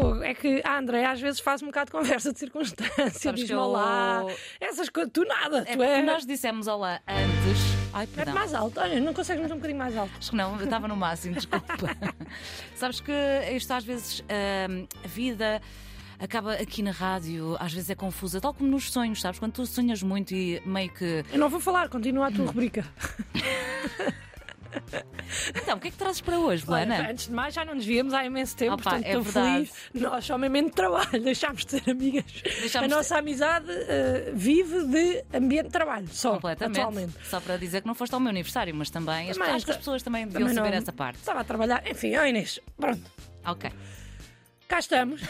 Fogo. É que a André às vezes faz um bocado de conversa de circunstância, que eu- olá, essas coisas. Tu nada, É tu é. nós dissemos olá antes. Ai, É perdão. mais alto. Olha, não consegues meter um bocadinho mais alto. Acho que não, eu estava no máximo, desculpa. Sabes que isto às vezes hum, a vida acaba aqui na rádio, às vezes é confusa, tal como nos sonhos, sabes? Quando tu sonhas muito e meio que. Eu não vou falar, continua a tua rubrica. Então, o que é que trazes para hoje, Luana? antes de mais, já não nos víamos há imenso tempo, Opa, portanto é estou verdade. feliz. Nós de trabalho, deixámos de ser amigas. Deixámos a de nossa amizade eh, vive de ambiente de trabalho, só Completamente. atualmente. Só para dizer que não foste ao meu aniversário, mas também, Também acho que as pessoas também deviam Também saber não- essa parte. Estava a trabalhar, enfim, ó Inês, pronto, Ok. cá estamos,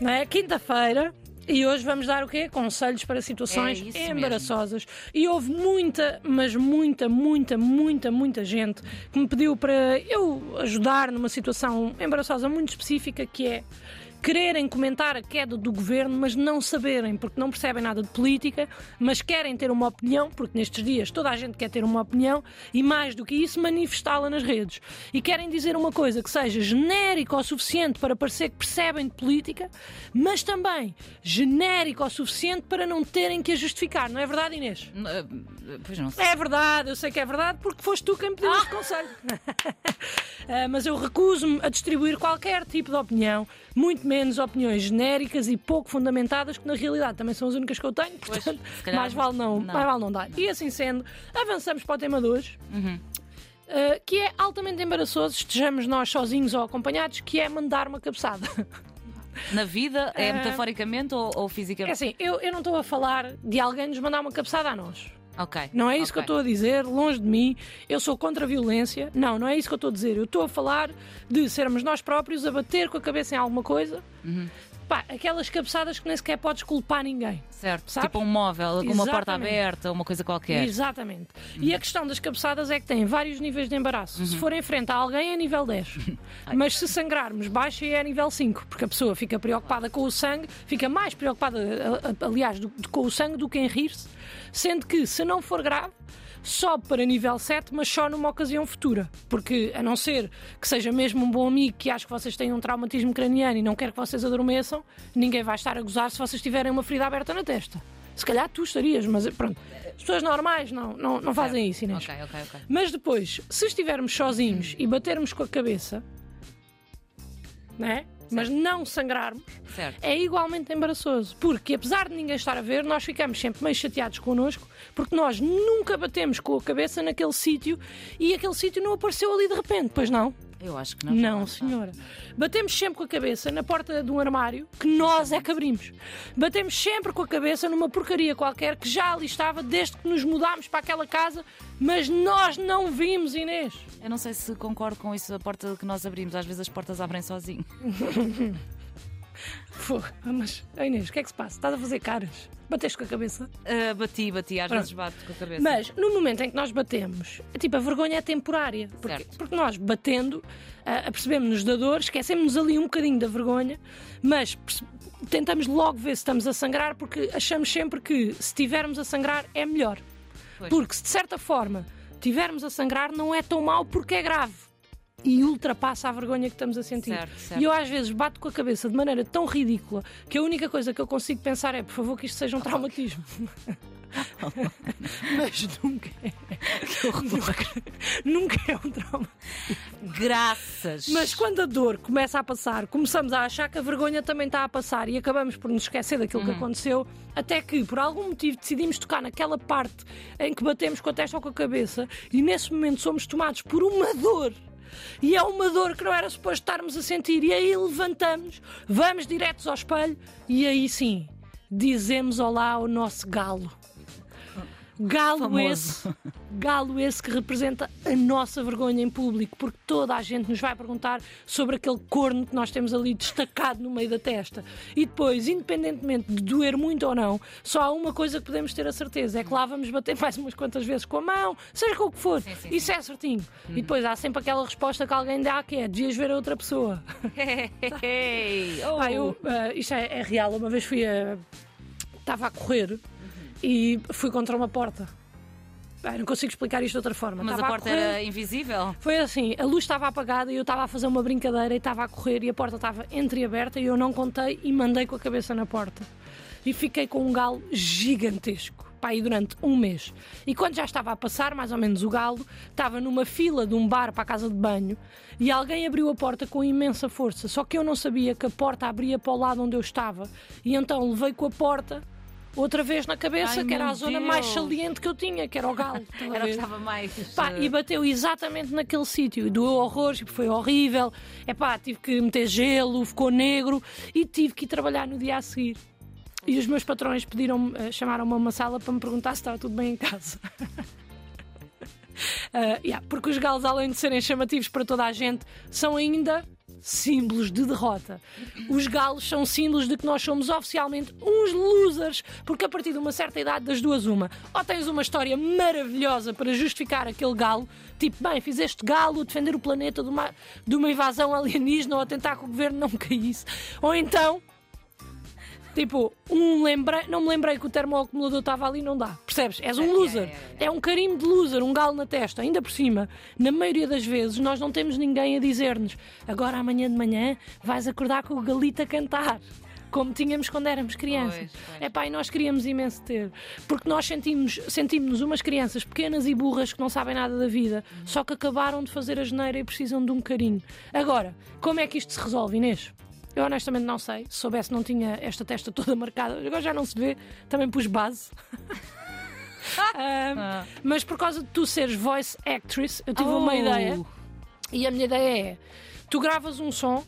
não é? Quinta-feira. E hoje vamos dar o quê? Conselhos para situações É isso mesmo. embaraçosas. E houve muita, mas muita, muita, muita, muita gente que me pediu para eu ajudar numa situação embaraçosa muito específica que é quererem comentar a queda do governo, mas não saberem, porque não percebem nada de política, mas querem ter uma opinião, porque nestes dias toda a gente quer ter uma opinião, e mais do que isso, manifestá-la nas redes. E querem dizer uma coisa que seja genérica o suficiente para parecer que percebem de política, mas também genérica o suficiente para não terem que a justificar. Não é verdade, Inês? Eh, Pois não sei. É verdade, eu sei que é verdade, porque foste tu quem me pediu este conselho. Ah, mas eu recuso-me a distribuir qualquer tipo de opinião, muito menos opiniões genéricas e pouco fundamentadas, que na realidade também são as únicas que eu tenho, portanto, calhar mais, vale não, não. mais vale não dar. E assim sendo, avançamos para o tema de hoje. Uhum. ah, que é altamente embaraçoso, estejamos nós sozinhos ou acompanhados, que é mandar uma cabeçada. Na vida, é Eh, metaforicamente ou, ou É fisicamente? assim, eu, eu não estou a falar de alguém nos mandar uma cabeçada a nós. Ok. Não é isso que eu estou a dizer, longe de mim. Eu sou contra a violência. Não, não é isso que eu estou a dizer. Eu estou a falar de sermos nós próprios a bater com a cabeça em alguma coisa. Uhum. Pá, aquelas cabeçadas que nem sequer podes culpar ninguém. Certo. Sabes? Tipo um móvel com uma porta aberta, uma coisa qualquer. Exatamente. E a questão das cabeçadas é que tem vários níveis de embaraço. Se for em frente a alguém é nível 10. Mas se sangrarmos baixo é nível 5. Porque a pessoa fica preocupada com o sangue, fica mais preocupada, aliás, do- com o sangue do que em rir-se. Sendo que, se não for grave, sobe para nível 7, mas só numa ocasião futura. Porque, a não ser que seja mesmo um bom amigo que acha que vocês têm um traumatismo craniano e não quer que vocês adormeçam, ninguém vai estar a gozar se vocês tiverem uma ferida aberta na testa. Se calhar tu estarias, mas pronto. As pessoas normais não, não, não fazem isso, Inês. Ok, ok, ok. Mas depois, se estivermos sozinhos e batermos com a cabeça, né? mas não sangrarmos, Certo. é igualmente embaraçoso. Porque, apesar de ninguém estar a ver, nós ficamos sempre meio chateados connosco, porque nós nunca batemos com a cabeça naquele sítio e aquele sítio não apareceu ali de repente, pois não? Eu acho que não. Não, senhora. Batemos sempre com a cabeça na porta de um armário que nós é que abrimos. Batemos sempre com a cabeça numa porcaria qualquer que já ali estava desde que nos mudámos para aquela casa, mas nós não vimos, Inês. Eu não sei se concordo com isso, a porta que nós abrimos. Às vezes as portas abrem sozinho. Fogo. Ah, Mas, oh Inês, o que é que se passa? Estás a fazer caras? Bateste com a cabeça? Ah, bati, bati, às Pronto. vezes bato com a cabeça. Mas no momento em que nós batemos, tipo, a vergonha é temporária. Porque, porque nós batendo, ah, apercebemos-nos da dor, esquecemos ali um bocadinho da vergonha, mas tentamos logo ver se estamos a sangrar, porque achamos sempre que se estivermos a sangrar é melhor. Pois. Porque se de certa forma tivermos a sangrar, não é tão mau porque é grave. E ultrapassa a vergonha que estamos a sentir. Certo, certo. E eu às vezes bato com a cabeça de maneira tão ridícula que a única coisa que eu consigo pensar é, por favor, que isto seja um traumatismo. Mas nunca é. nunca, nunca é um trauma. Graças. Mas quando a dor começa a passar, começamos a achar que a vergonha também está a passar e acabamos por nos esquecer daquilo que aconteceu, até que, por algum motivo, decidimos tocar naquela parte em que batemos com a testa ou com a cabeça e nesse momento somos tomados por uma dor. E é uma dor que não era suposto estarmos a sentir. E aí levantamos, vamos diretos ao espelho e aí sim dizemos olá ao nosso galo. Galo Famoso. esse, galo esse que representa a nossa vergonha em público, porque toda a gente nos vai perguntar sobre aquele corno que nós temos ali destacado no meio da testa. E depois, independentemente de doer muito ou não, só há uma coisa que podemos ter a certeza: é que lá vamos bater mais umas quantas vezes com a mão, seja com o que for. Sim, sim, Isso é certinho. E depois há sempre aquela resposta que alguém dá que é: devias ver a outra pessoa. Hey, oh. Pá, eu, ah, isto é, é real. Uma vez fui a. Estava a correr e fui contra uma porta. Ah, não consigo explicar isto de outra forma. Mas Estava a porta correr, era invisível. Foi assim, a luz estava apagada e eu estava a fazer uma brincadeira e estava a correr e a porta estava entreaberta e eu não contei e mandei com a cabeça na porta. E fiquei com um galo gigantesco. Pá, aí durante um mês. E quando já estava a passar, mais ou menos, o galo, estava numa fila de um bar para a casa de banho e alguém abriu a porta com imensa força. Só que eu não sabia que a porta abria para o lado onde eu estava. E então levei com a porta outra vez na cabeça, Ai, que era a zona mais Deus. saliente que eu tinha, que era o galo. Era o que estava mais. Pá, eh, e bateu exatamente naquele sítio. Doeu horrores, tipo, foi horrível. É pá, tive que meter gelo, ficou negro e tive que ir trabalhar no dia a seguir. E os meus patrões pediram chamaram-me a uma sala para me perguntar se estava tudo bem em casa. Ah, yeah, porque os galos, além de serem chamativos para toda a gente, são ainda símbolos de derrota. Os galos são símbolos de que nós somos oficialmente uns losers, porque a partir de uma certa idade, das duas, uma, ou tens uma história maravilhosa para justificar aquele galo, tipo, bem, fiz este galo defender o planeta de uma, de uma invasão alienígena ou a tentar que o governo não caísse, ou então. Tipo, um lembrei, não me lembrei que o termoacumulador estava ali, não dá. Percebes? És um loser. é, um carimbo de loser, um galo na testa. Ainda por cima, na maioria das vezes, nós não temos ninguém a dizer-nos agora amanhã de manhã vais acordar com o galito a cantar. Como tínhamos quando éramos crianças. É pá, e nós queríamos imenso ter. Porque nós sentimos, sentimos umas crianças pequenas e burras que não sabem nada da vida, só que acabaram de fazer a geneira e precisam de um carinho. Agora, como é que isto se resolve, Inês? Eu honestamente não sei. Se soubesse, não tinha esta testa toda marcada. Agora já não se vê. Também pus base. Ah. Mas por causa de tu seres voice actress, eu tive uma Oh. ideia. E a minha ideia é: tu gravas um som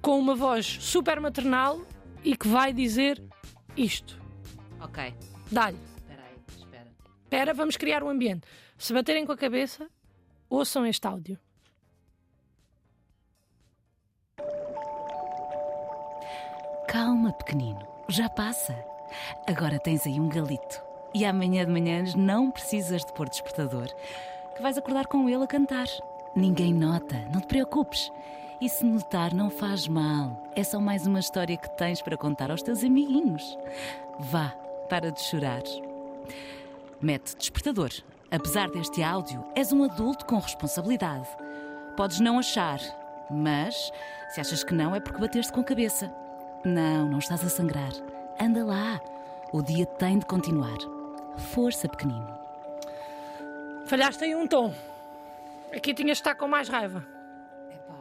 com uma voz super maternal e que vai dizer isto. Ok. Dá-lhe. Espera aí, espera. Espera, vamos criar um ambiente. Se baterem com a cabeça, ouçam este áudio. Calma, pequenino, já passa. Agora tens aí um galito. E amanhã de manhã não precisas de pôr despertador, que vais acordar com ele a cantar. Ninguém nota, não te preocupes. E se notar, não faz mal. É só mais uma história que tens para contar aos teus amiguinhos. Vá, para de chorar. Mete despertador. Apesar deste áudio, és um adulto com responsabilidade. Podes não achar, mas se achas que não é porque bateste com a cabeça. Não, não estás a sangrar. Anda lá. O dia tem de continuar. Força, pequenino. Falhaste aí um tom. Aqui tinhas de estar com mais raiva.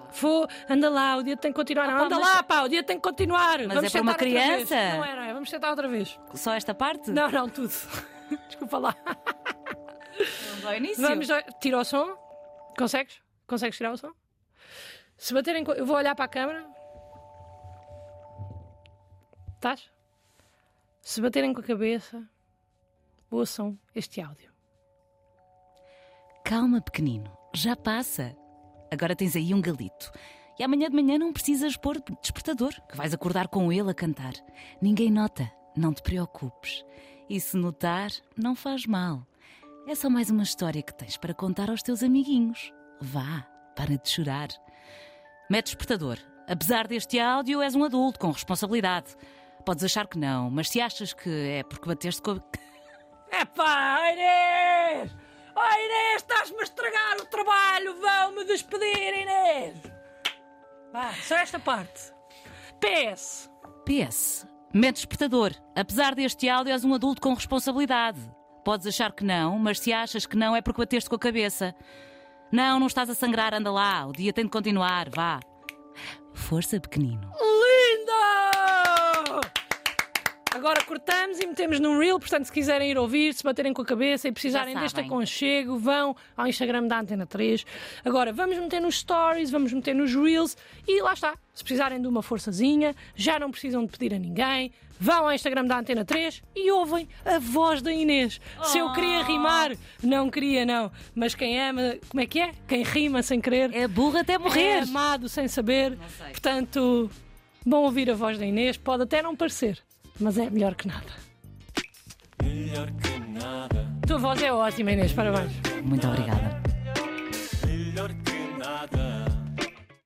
Fô, anda lá, o dia tem que continuar. Ah, pá, anda mas- lá, pá, o dia tem que continuar. Mas vamos é para uma criança. Não era, vamos sentar outra vez. Só esta parte? Não, não, tudo. Desculpa lá. Vamos ao início. Vamos, tira o som. Consegues? Consegues tirar o som? Se baterem. Eu vou olhar para a câmara. Estás? Se baterem com a cabeça, ouçam este áudio. Calma, pequenino. Já passa. Agora tens aí um galito. E amanhã de manhã não precisas pôr despertador, que vais acordar com ele a cantar. Ninguém nota, não te preocupes. E se notar, não faz mal. É só mais uma história que tens para contar aos teus amiguinhos. Vá, para de chorar. Mete despertador. Apesar deste áudio, és um adulto com responsabilidade. Podes achar que não, mas se achas que é porque bateste com a. Epá, Inês! Oh Inês, estás-me a estragar o trabalho! Vão-me despedir, Inês! Vá, só esta parte. PS. PS. Mete despertador. Apesar deste áudio, és um adulto com responsabilidade. Podes achar que não, mas se achas que não é porque bateste com a cabeça. Não, não estás a sangrar, anda lá. O dia tem de continuar, vá. Força, pequenino. Agora cortamos e metemos num reel, portanto, se quiserem ir ouvir, se baterem com a cabeça e precisarem deste aconchego, vão ao Instagram da Antena 3. Agora, vamos meter nos stories, vamos meter nos reels e lá está. Se precisarem de uma forçazinha, já não precisam de pedir a ninguém, vão ao Instagram da Antena 3 e ouvem a voz da Inês. Se eu queria rimar, não queria, não. Mas quem ama, como é que é? Quem rima sem querer. É burro até É morrer. amado sem saber. Portanto, bom ouvir a voz da Inês. Pode até não parecer, mas é melhor que nada. Melhor que nada. Tua voz é ótima, Inês. Parabéns. Muito obrigada.